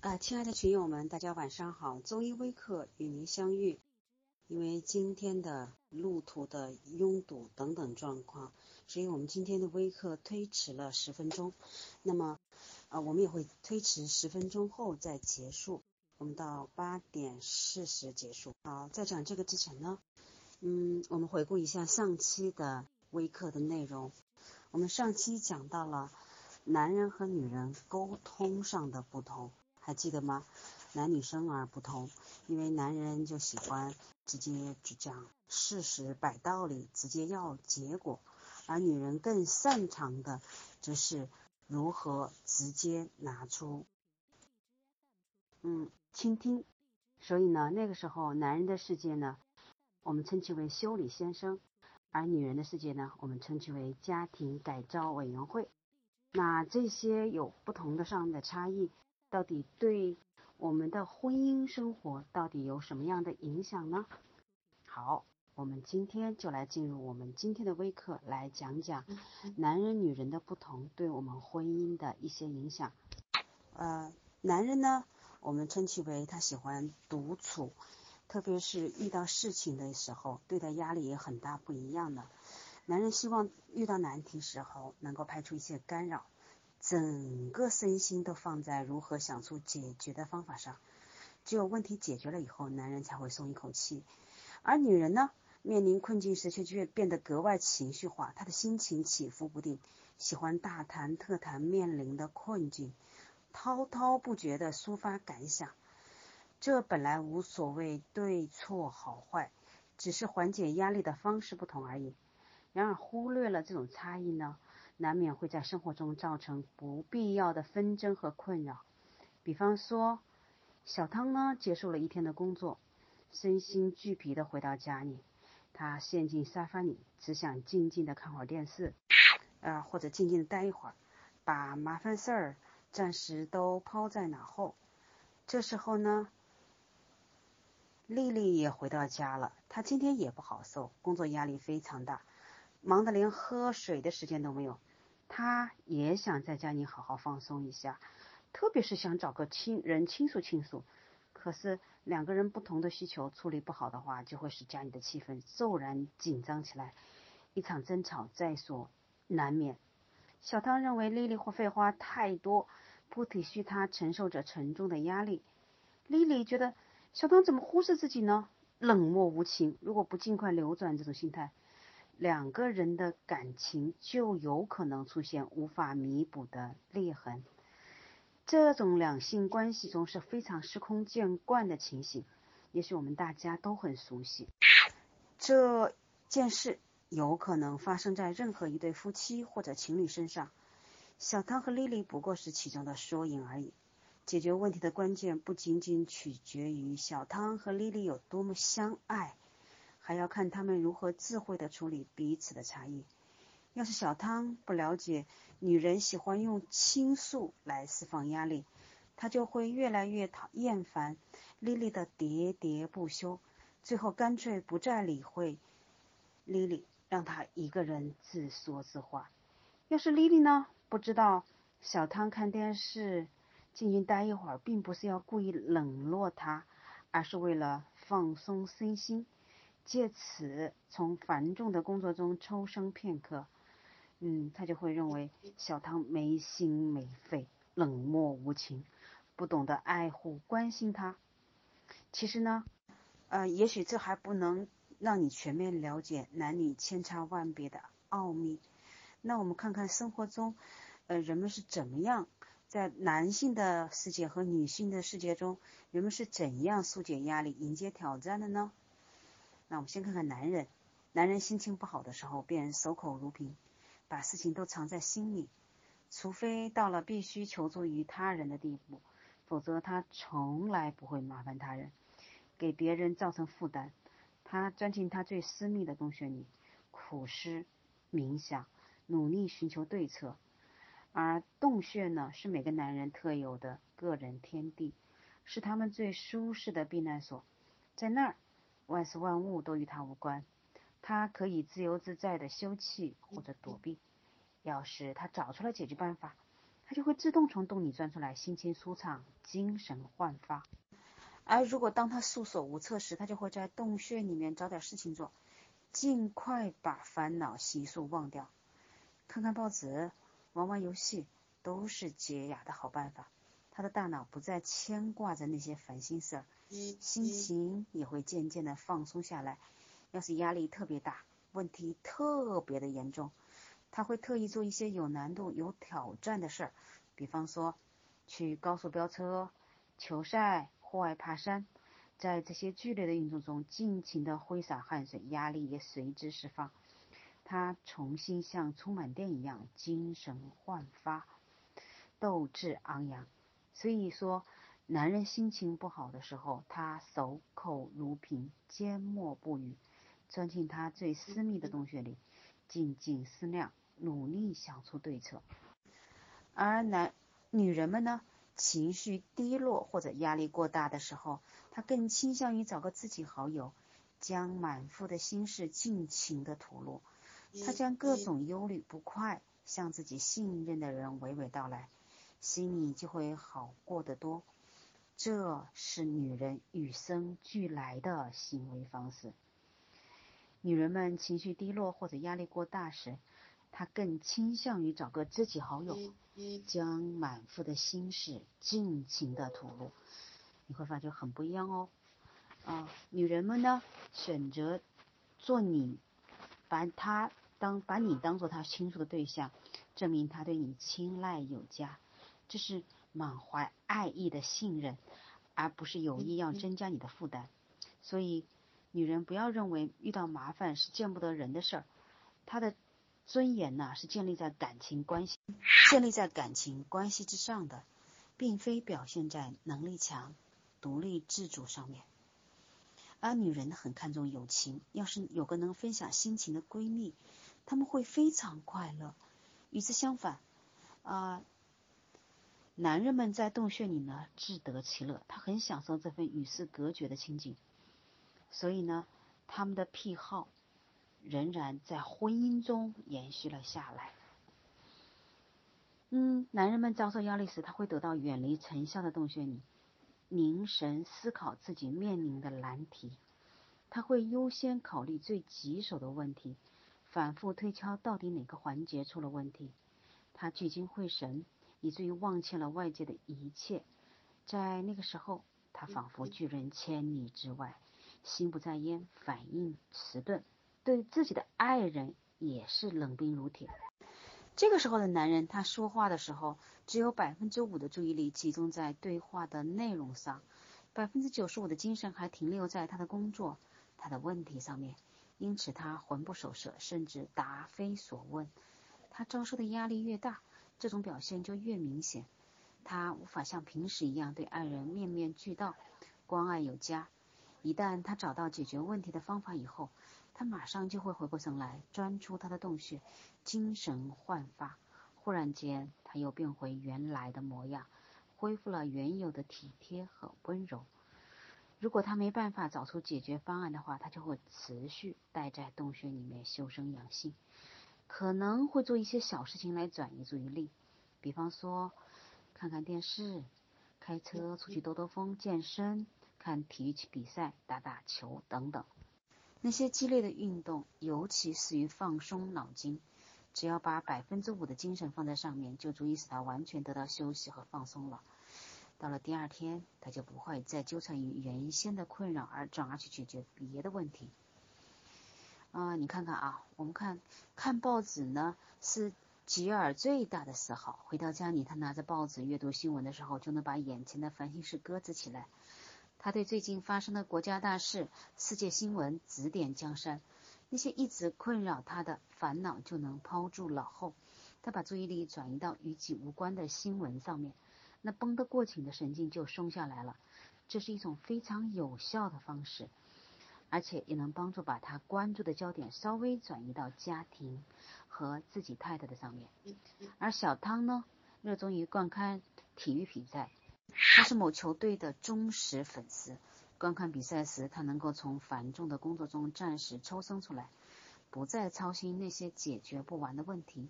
啊，亲爱的群友们，大家晚上好！中医微课与您相遇。因为今天的路途的拥堵等等状况，所以我们今天的微课推迟了十分钟。那么，啊，我们也会推迟十分钟后再结束。我们到八点四十结束。好，在讲这个之前呢，嗯，我们回顾一下上期的微课的内容。我们上期讲到了男人和女人沟通上的不同。还记得吗？男女生而不同，因为男人就喜欢直接只讲事实、摆道理，直接要结果，而女人更擅长的则是如何直接拿出，嗯，倾听。所以呢，那个时候男人的世界呢，我们称其为修理先生，而女人的世界呢，我们称其为家庭改造委员会。那这些有不同的上的差异。到底对我们的婚姻生活到底有什么样的影响呢？好，我们今天就来进入我们今天的微课，来讲讲男人女人的不同对我们婚姻的一些影响。呃，男人呢，我们称其为他喜欢独处，特别是遇到事情的时候，对待压力也很大，不一样的。男人希望遇到难题时候能够排除一些干扰。整个身心都放在如何想出解决的方法上，只有问题解决了以后，男人才会松一口气。而女人呢，面临困境时却却变得格外情绪化，她的心情起伏不定，喜欢大谈特谈面临的困境，滔滔不绝的抒发感想。这本来无所谓对错好坏，只是缓解压力的方式不同而已。然而忽略了这种差异呢？难免会在生活中造成不必要的纷争和困扰。比方说，小汤呢结束了一天的工作，身心俱疲的回到家里，他陷进沙发里，只想静静的看会儿电视，啊，或者静静的待一会儿，把麻烦事儿暂时都抛在脑后。这时候呢，丽丽也回到家了，她今天也不好受，工作压力非常大，忙得连喝水的时间都没有。他也想在家里好好放松一下，特别是想找个亲人倾诉倾诉。可是两个人不同的需求处理不好的话，就会使家里的气氛骤然紧张起来，一场争吵在所难免。小汤认为丽丽或废话太多，不体恤她承受着沉重的压力。丽丽觉得小汤怎么忽视自己呢？冷漠无情。如果不尽快扭转这种心态。两个人的感情就有可能出现无法弥补的裂痕，这种两性关系中是非常司空见惯的情形，也许我们大家都很熟悉。这件事有可能发生在任何一对夫妻或者情侣身上，小汤和丽丽不过是其中的缩影而已。解决问题的关键不仅仅取决于小汤和丽丽有多么相爱。还要看他们如何智慧的处理彼此的差异。要是小汤不了解女人喜欢用倾诉来释放压力，他就会越来越讨厌烦莉莉的喋喋不休，最后干脆不再理会莉莉，让她一个人自说自话。要是莉莉呢，不知道小汤看电视静静待一会儿，并不是要故意冷落他，而是为了放松身心。借此从繁重的工作中抽身片刻，嗯，他就会认为小汤没心没肺、冷漠无情，不懂得爱护关心他。其实呢，呃，也许这还不能让你全面了解男女千差万别的奥秘。那我们看看生活中，呃，人们是怎么样在男性的世界和女性的世界中，人们是怎样疏解压力、迎接挑战的呢？那我们先看看男人，男人心情不好的时候便守口如瓶，把事情都藏在心里，除非到了必须求助于他人的地步，否则他从来不会麻烦他人，给别人造成负担。他钻进他最私密的洞穴里，苦思冥想，努力寻求对策。而洞穴呢，是每个男人特有的个人天地，是他们最舒适的避难所，在那儿。万事万物都与他无关，他可以自由自在的休憩或者躲避。要是他找出了解决办法，他就会自动从洞里钻出来，心情舒畅，精神焕发。而如果当他束手无策时，他就会在洞穴里面找点事情做，尽快把烦恼悉数忘掉。看看报纸，玩玩游戏，都是解压的好办法。他的大脑不再牵挂着那些烦心事儿，心情也会渐渐的放松下来。要是压力特别大，问题特别的严重，他会特意做一些有难度、有挑战的事儿，比方说去高速飙车、球赛。户外爬山，在这些剧烈的运动中尽情的挥洒汗水，压力也随之释放。他重新像充满电一样精神焕发，斗志昂扬。所以说，男人心情不好的时候，他守口如瓶，缄默不语，钻进他最私密的洞穴里，静静思量，努力想出对策。而男女人们呢？情绪低落或者压力过大的时候，他更倾向于找个知己好友，将满腹的心事尽情的吐露。他将各种忧虑不快向自己信任的人娓娓道来，心里就会好过得多。这是女人与生俱来的行为方式。女人们情绪低落或者压力过大时，她更倾向于找个知己好友。将满腹的心事尽情的吐露，你会发觉很不一样哦。啊，女人们呢选择做你，把她当把你当做她倾诉的对象，证明她对你青睐有加，这是满怀爱意的信任，而不是有意要增加你的负担。所以，女人不要认为遇到麻烦是见不得人的事儿，她的。尊严呢，是建立在感情关系，建立在感情关系之上的，并非表现在能力强、独立自主上面。而女人很看重友情，要是有个能分享心情的闺蜜，她们会非常快乐。与之相反，啊，男人们在洞穴里呢，自得其乐，他很享受这份与世隔绝的清静，所以呢，他们的癖好。仍然在婚姻中延续了下来。嗯，男人们遭受压力时，他会得到远离尘嚣的洞穴里，凝神思考自己面临的难题。他会优先考虑最棘手的问题，反复推敲到底哪个环节出了问题。他聚精会神，以至于忘却了外界的一切。在那个时候，他仿佛拒人千里之外，心不在焉，反应迟钝。对自己的爱人也是冷冰如铁。这个时候的男人，他说话的时候，只有百分之五的注意力集中在对话的内容上，百分之九十五的精神还停留在他的工作、他的问题上面。因此，他魂不守舍，甚至答非所问。他遭受的压力越大，这种表现就越明显。他无法像平时一样对爱人面面俱到，关爱有加。一旦他找到解决问题的方法以后，他马上就会回过神来，钻出他的洞穴，精神焕发。忽然间，他又变回原来的模样，恢复了原有的体贴和温柔。如果他没办法找出解决方案的话，他就会持续待在洞穴里面修身养性，可能会做一些小事情来转移注意力，比方说看看电视、开车出去兜兜风、健身、看体育比赛、打打球等等。那些激烈的运动尤其适于放松脑筋，只要把百分之五的精神放在上面，就足以使他完全得到休息和放松了。到了第二天，他就不会再纠缠于原先的困扰，而转而去解决别的问题。啊，你看看啊，我们看看报纸呢，是吉尔最大的嗜好。回到家里，他拿着报纸阅读新闻的时候，就能把眼前的烦心事搁置起来。他对最近发生的国家大事、世界新闻指点江山，那些一直困扰他的烦恼就能抛诸脑后。他把注意力转移到与己无关的新闻上面，那绷得过紧的神经就松下来了。这是一种非常有效的方式，而且也能帮助把他关注的焦点稍微转移到家庭和自己太太的上面。而小汤呢，热衷于观看体育比赛。他是某球队的忠实粉丝。观看比赛时，他能够从繁重的工作中暂时抽身出来，不再操心那些解决不完的问题。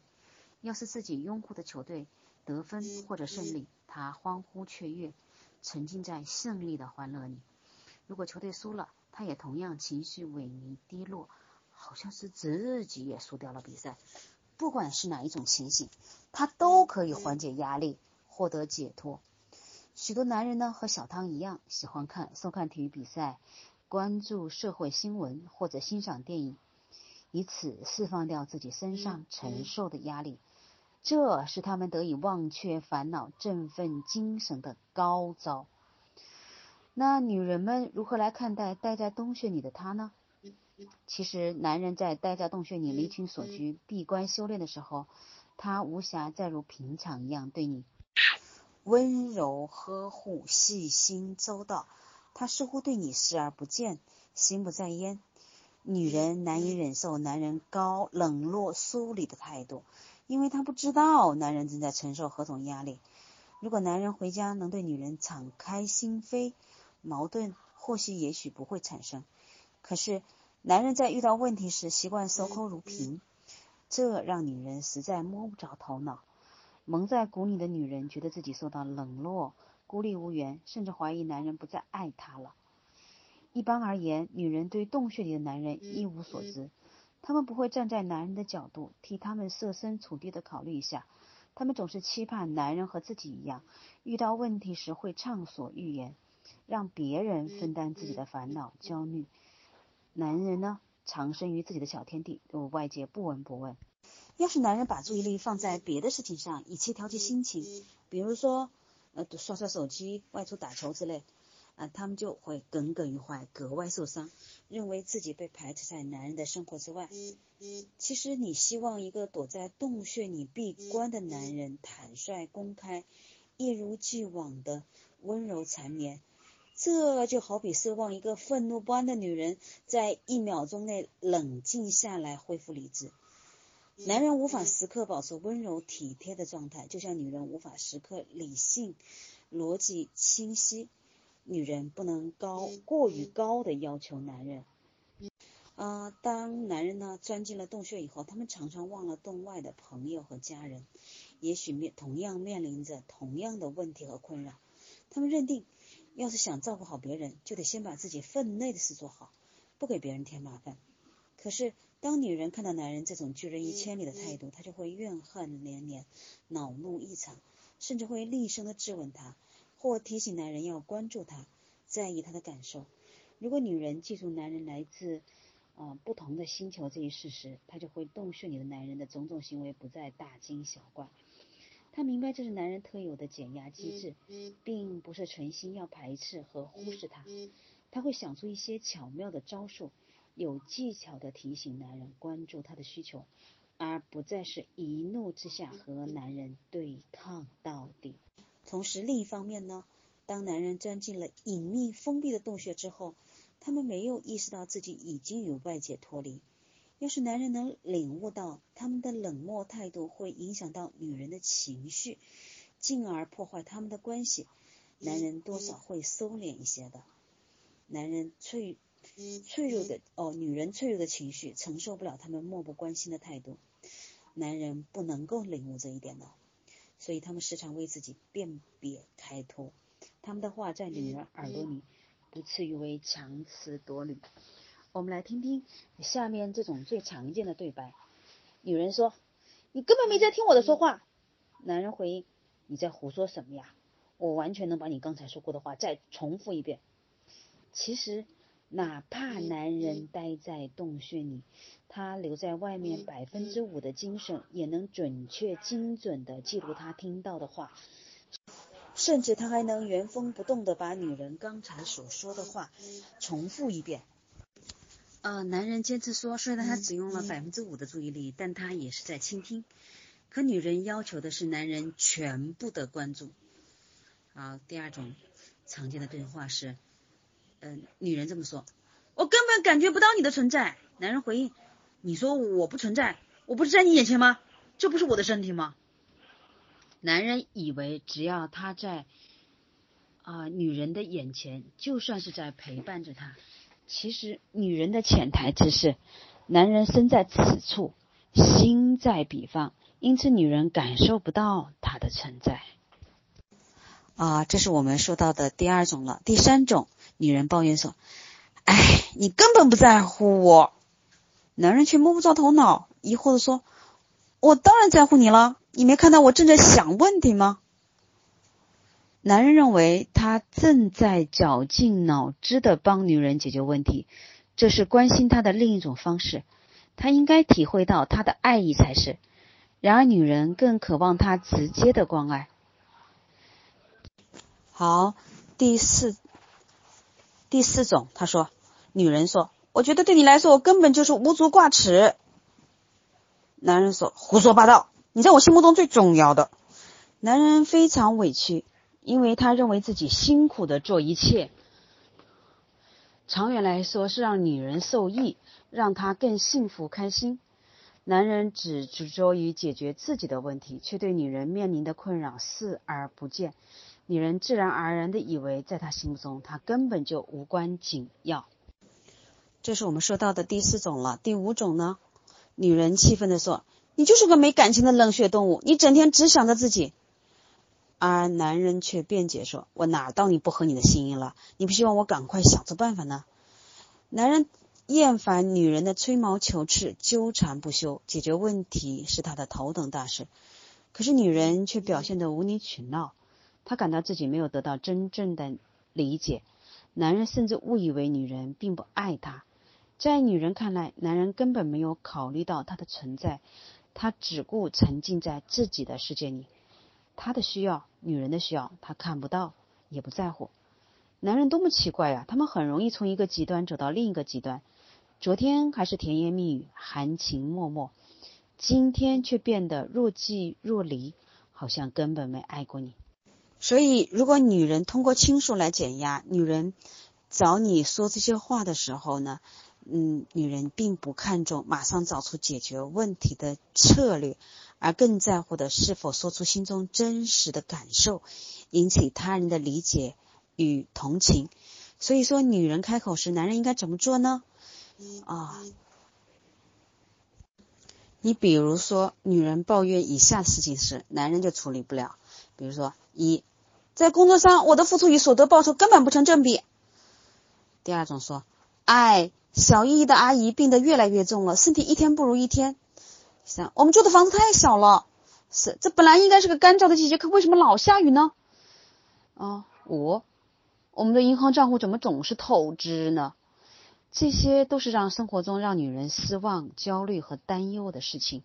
要是自己拥护的球队得分或者胜利，他欢呼雀跃，沉浸在胜利的欢乐里；如果球队输了，他也同样情绪萎靡低落，好像是自己也输掉了比赛。不管是哪一种情形，他都可以缓解压力，获得解脱。许多男人呢，和小汤一样，喜欢看、收看体育比赛，关注社会新闻或者欣赏电影，以此释放掉自己身上承受的压力。这是他们得以忘却烦恼、振奋精神的高招。那女人们如何来看待待在洞穴里的他呢？其实，男人在待在洞穴里离群所居、闭关修炼的时候，他无暇再如平常一样对你。温柔呵护、细心周到，他似乎对你视而不见、心不在焉。女人难以忍受男人高冷落、疏离的态度，因为她不知道男人正在承受何种压力。如果男人回家能对女人敞开心扉，矛盾或许也许不会产生。可是，男人在遇到问题时习惯守口如瓶，这让女人实在摸不着头脑。蒙在鼓里的女人觉得自己受到冷落、孤立无援，甚至怀疑男人不再爱她了。一般而言，女人对洞穴里的男人一无所知，她们不会站在男人的角度替他们设身处地的考虑一下。他们总是期盼男人和自己一样，遇到问题时会畅所欲言，让别人分担自己的烦恼、焦虑。男人呢，藏身于自己的小天地，对外界不闻不问。要是男人把注意力放在别的事情上，以期调节心情，比如说呃刷刷手机、外出打球之类，啊，他们就会耿耿于怀，格外受伤，认为自己被排斥在男人的生活之外。其实你希望一个躲在洞穴里闭关的男人坦率公开，一如既往的温柔缠绵，这就好比奢望一个愤怒不安的女人在一秒钟内冷静下来，恢复理智。男人无法时刻保持温柔体贴的状态，就像女人无法时刻理性、逻辑清晰。女人不能高过于高的要求男人。啊，当男人呢钻进了洞穴以后，他们常常忘了洞外的朋友和家人，也许面同样面临着同样的问题和困扰。他们认定，要是想照顾好别人，就得先把自己分内的事做好，不给别人添麻烦。可是。当女人看到男人这种拒人于千里的态度，她就会怨恨连连，恼怒异常，甚至会厉声的质问他，或提醒男人要关注他，在意他的感受。如果女人记住男人来自啊不同的星球这一事实，她就会洞穴你的男人的种种行为不再大惊小怪。她明白这是男人特有的减压机制，并不是存心要排斥和忽视他。他会想出一些巧妙的招数。有技巧的提醒男人关注他的需求，而不再是一怒之下和男人对抗到底。同时，另一方面呢，当男人钻进了隐秘封闭的洞穴之后，他们没有意识到自己已经与外界脱离。要是男人能领悟到他们的冷漠态度会影响到女人的情绪，进而破坏他们的关系，男人多少会收敛一些的。男人脆。脆弱的哦，女人脆弱的情绪承受不了他们漠不关心的态度，男人不能够领悟这一点的，所以他们时常为自己辨别开脱，他们的话在女人耳朵里不次于为强词夺理。我们来听听下面这种最常见的对白：女人说：“你根本没在听我的说话。”男人回应：“你在胡说什么呀？我完全能把你刚才说过的话再重复一遍。”其实。哪怕男人待在洞穴里，他留在外面百分之五的精神也能准确精准的记录他听到的话，甚至他还能原封不动的把女人刚才所说的话重复一遍。呃，男人坚持说，虽然他只用了百分之五的注意力，但他也是在倾听。可女人要求的是男人全部的关注。好，第二种常见的对话是。嗯，女人这么说，我根本感觉不到你的存在。男人回应，你说我不存在，我不是在你眼前吗？这不是我的身体吗？男人以为只要他在啊女人的眼前，就算是在陪伴着她。其实女人的潜台词是，男人身在此处，心在彼方，因此女人感受不到他。的存在。啊，这是我们说到的第二种了。第三种，女人抱怨说：“哎，你根本不在乎我。”男人却摸不着头脑，疑惑的说：“我当然在乎你了，你没看到我正在想问题吗？”男人认为他正在绞尽脑汁的帮女人解决问题，这是关心他的另一种方式。他应该体会到他的爱意才是。然而，女人更渴望他直接的关爱。好，第四第四种，他说，女人说，我觉得对你来说，我根本就是无足挂齿。男人说，胡说八道，你在我心目中最重要的。男人非常委屈，因为他认为自己辛苦的做一切，长远来说是让女人受益，让她更幸福开心。男人只执着于解决自己的问题，却对女人面临的困扰视而不见。女人自然而然的以为，在他心中，他根本就无关紧要。这是我们说到的第四种了。第五种呢？女人气愤的说：“你就是个没感情的冷血动物，你整天只想着自己。”而男人却辩解说：“我哪到你不合你的心意了？你不希望我赶快想出办法呢？”男人厌烦女人的吹毛求疵、纠缠不休，解决问题是他的头等大事。可是女人却表现得无理取闹。他感到自己没有得到真正的理解，男人甚至误以为女人并不爱他。在女人看来，男人根本没有考虑到他的存在，他只顾沉浸在自己的世界里。他的需要，女人的需要，他看不到，也不在乎。男人多么奇怪啊！他们很容易从一个极端走到另一个极端。昨天还是甜言蜜语、含情脉脉，今天却变得若即若离，好像根本没爱过你。所以，如果女人通过倾诉来减压，女人找你说这些话的时候呢，嗯，女人并不看重马上找出解决问题的策略，而更在乎的是否说出心中真实的感受，引起他人的理解与同情。所以说，女人开口时，男人应该怎么做呢？啊，你比如说，女人抱怨以下事情时，男人就处理不了，比如说一。在工作上，我的付出与所得报酬根本不成正比。第二种说，哎，小依依的阿姨病得越来越重了，身体一天不如一天。三，我们住的房子太小了。四，这本来应该是个干燥的季节，可为什么老下雨呢？啊，五，我们的银行账户怎么总是透支呢？这些都是让生活中让女人失望、焦虑和担忧的事情。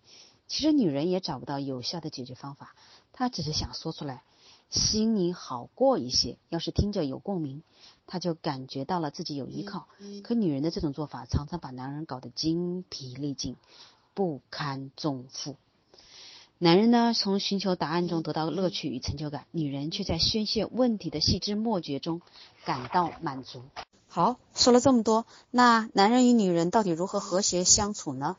其实女人也找不到有效的解决方法，她只是想说出来。心里好过一些。要是听着有共鸣，他就感觉到了自己有依靠。可女人的这种做法，常常把男人搞得精疲力尽，不堪重负。男人呢，从寻求答案中得到乐趣与成就感；女人却在宣泄问题的细枝末节中感到满足。好，说了这么多，那男人与女人到底如何和谐相处呢？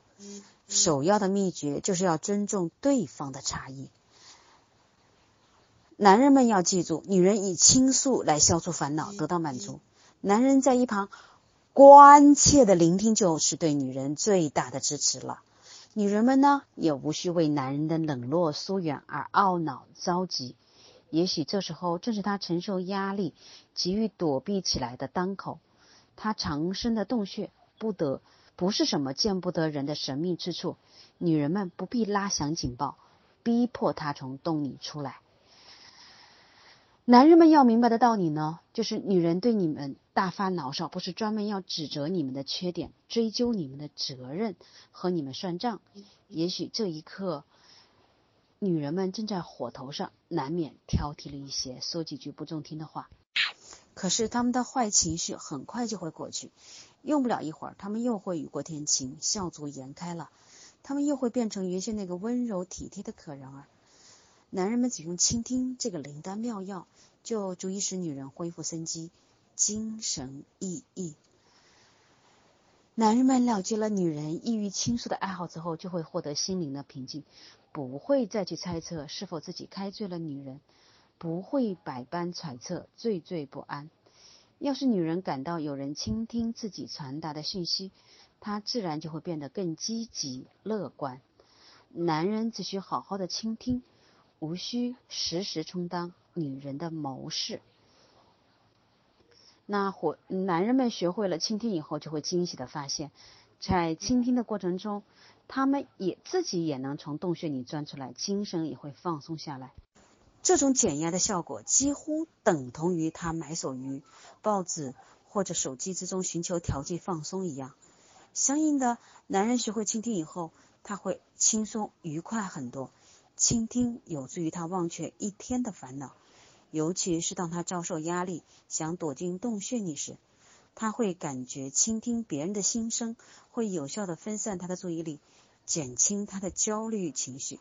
首要的秘诀就是要尊重对方的差异。男人们要记住，女人以倾诉来消除烦恼，得到满足。男人在一旁关切的聆听，就是对女人最大的支持了。女人们呢，也无需为男人的冷落疏远而懊恼着急。也许这时候正是他承受压力、急于躲避起来的当口。他藏身的洞穴，不得不是什么见不得人的神秘之处。女人们不必拉响警报，逼迫他从洞里出来。男人们要明白的道理呢，就是女人对你们大发牢骚，不是专门要指责你们的缺点，追究你们的责任和你们算账。也许这一刻，女人们正在火头上，难免挑剔了一些，说几句不中听的话。可是他们的坏情绪很快就会过去，用不了一会儿，他们又会雨过天晴，笑逐颜开了，他们又会变成原先那个温柔体贴的可人儿。男人们只用倾听这个灵丹妙药，就足以使女人恢复生机、精神奕奕。男人们了解了女人易于倾诉的爱好之后，就会获得心灵的平静，不会再去猜测是否自己开罪了女人，不会百般揣测、惴惴不安。要是女人感到有人倾听自己传达的讯息，她自然就会变得更积极乐观。男人只需好好的倾听。无需时时充当女人的谋士。那或男人们学会了倾听以后，就会惊喜的发现，在倾听的过程中，他们也自己也能从洞穴里钻出来，精神也会放松下来。这种减压的效果几乎等同于他埋首于报纸或者手机之中寻求调剂放松一样。相应的，男人学会倾听以后，他会轻松愉快很多。倾听有助于他忘却一天的烦恼。尤其是当他遭受压力，想躲进洞穴里时，他会感觉倾听别人的心声会有效的分散他的注意力，减轻他的焦虑情绪。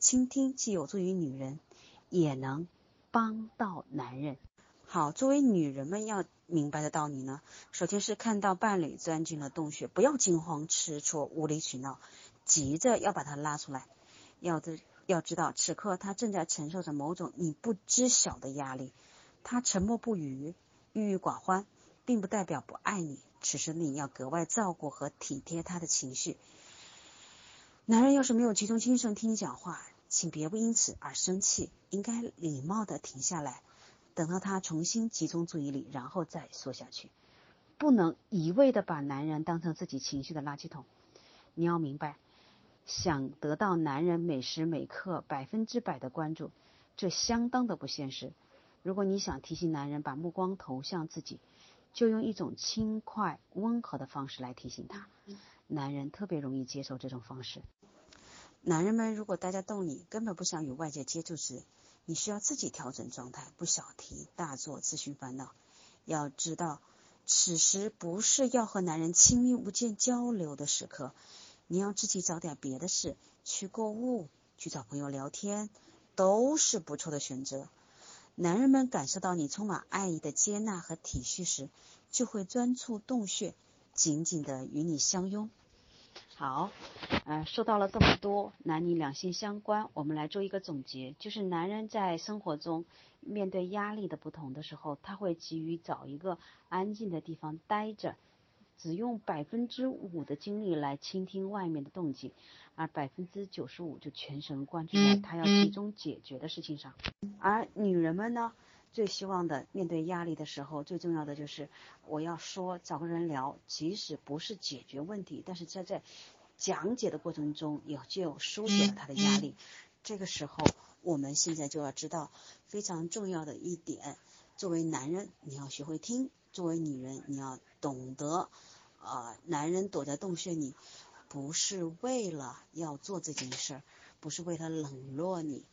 倾听既有助于女人，也能帮到男人。好，作为女人们要明白的道理呢，首先是看到伴侣钻进了洞穴，不要惊慌失措、无理取闹，急着要把他拉出来，要的。要知道，此刻他正在承受着某种你不知晓的压力。他沉默不语、郁郁寡欢，并不代表不爱你。此时你要格外照顾和体贴他的情绪。男人要是没有集中精神听你讲话，请别不因此而生气，应该礼貌的停下来，等到他重新集中注意力，然后再说下去。不能一味的把男人当成自己情绪的垃圾桶。你要明白。想得到男人每时每刻百分之百的关注，这相当的不现实。如果你想提醒男人把目光投向自己，就用一种轻快温和的方式来提醒他。男人特别容易接受这种方式。男人们如果待在洞里，根本不想与外界接触时，你需要自己调整状态，不小题大做，自寻烦恼。要知道，此时不是要和男人亲密无间交流的时刻。你要自己找点别的事，去购物，去找朋友聊天，都是不错的选择。男人们感受到你充满爱意的接纳和体恤时，就会钻出洞穴，紧紧的与你相拥。好，呃，说到了这么多男女两性相关，我们来做一个总结，就是男人在生活中面对压力的不同的时候，他会急于找一个安静的地方待着。只用百分之五的精力来倾听外面的动静，而百分之九十五就全神贯注在他要集中解决的事情上。而女人们呢，最希望的面对压力的时候，最重要的就是我要说找个人聊，即使不是解决问题，但是在在讲解的过程中也就疏解了他的压力。这个时候，我们现在就要知道非常重要的一点：作为男人，你要学会听；作为女人，你要懂得。啊，男人躲在洞穴里，不是为了要做这件事，不是为了冷落你，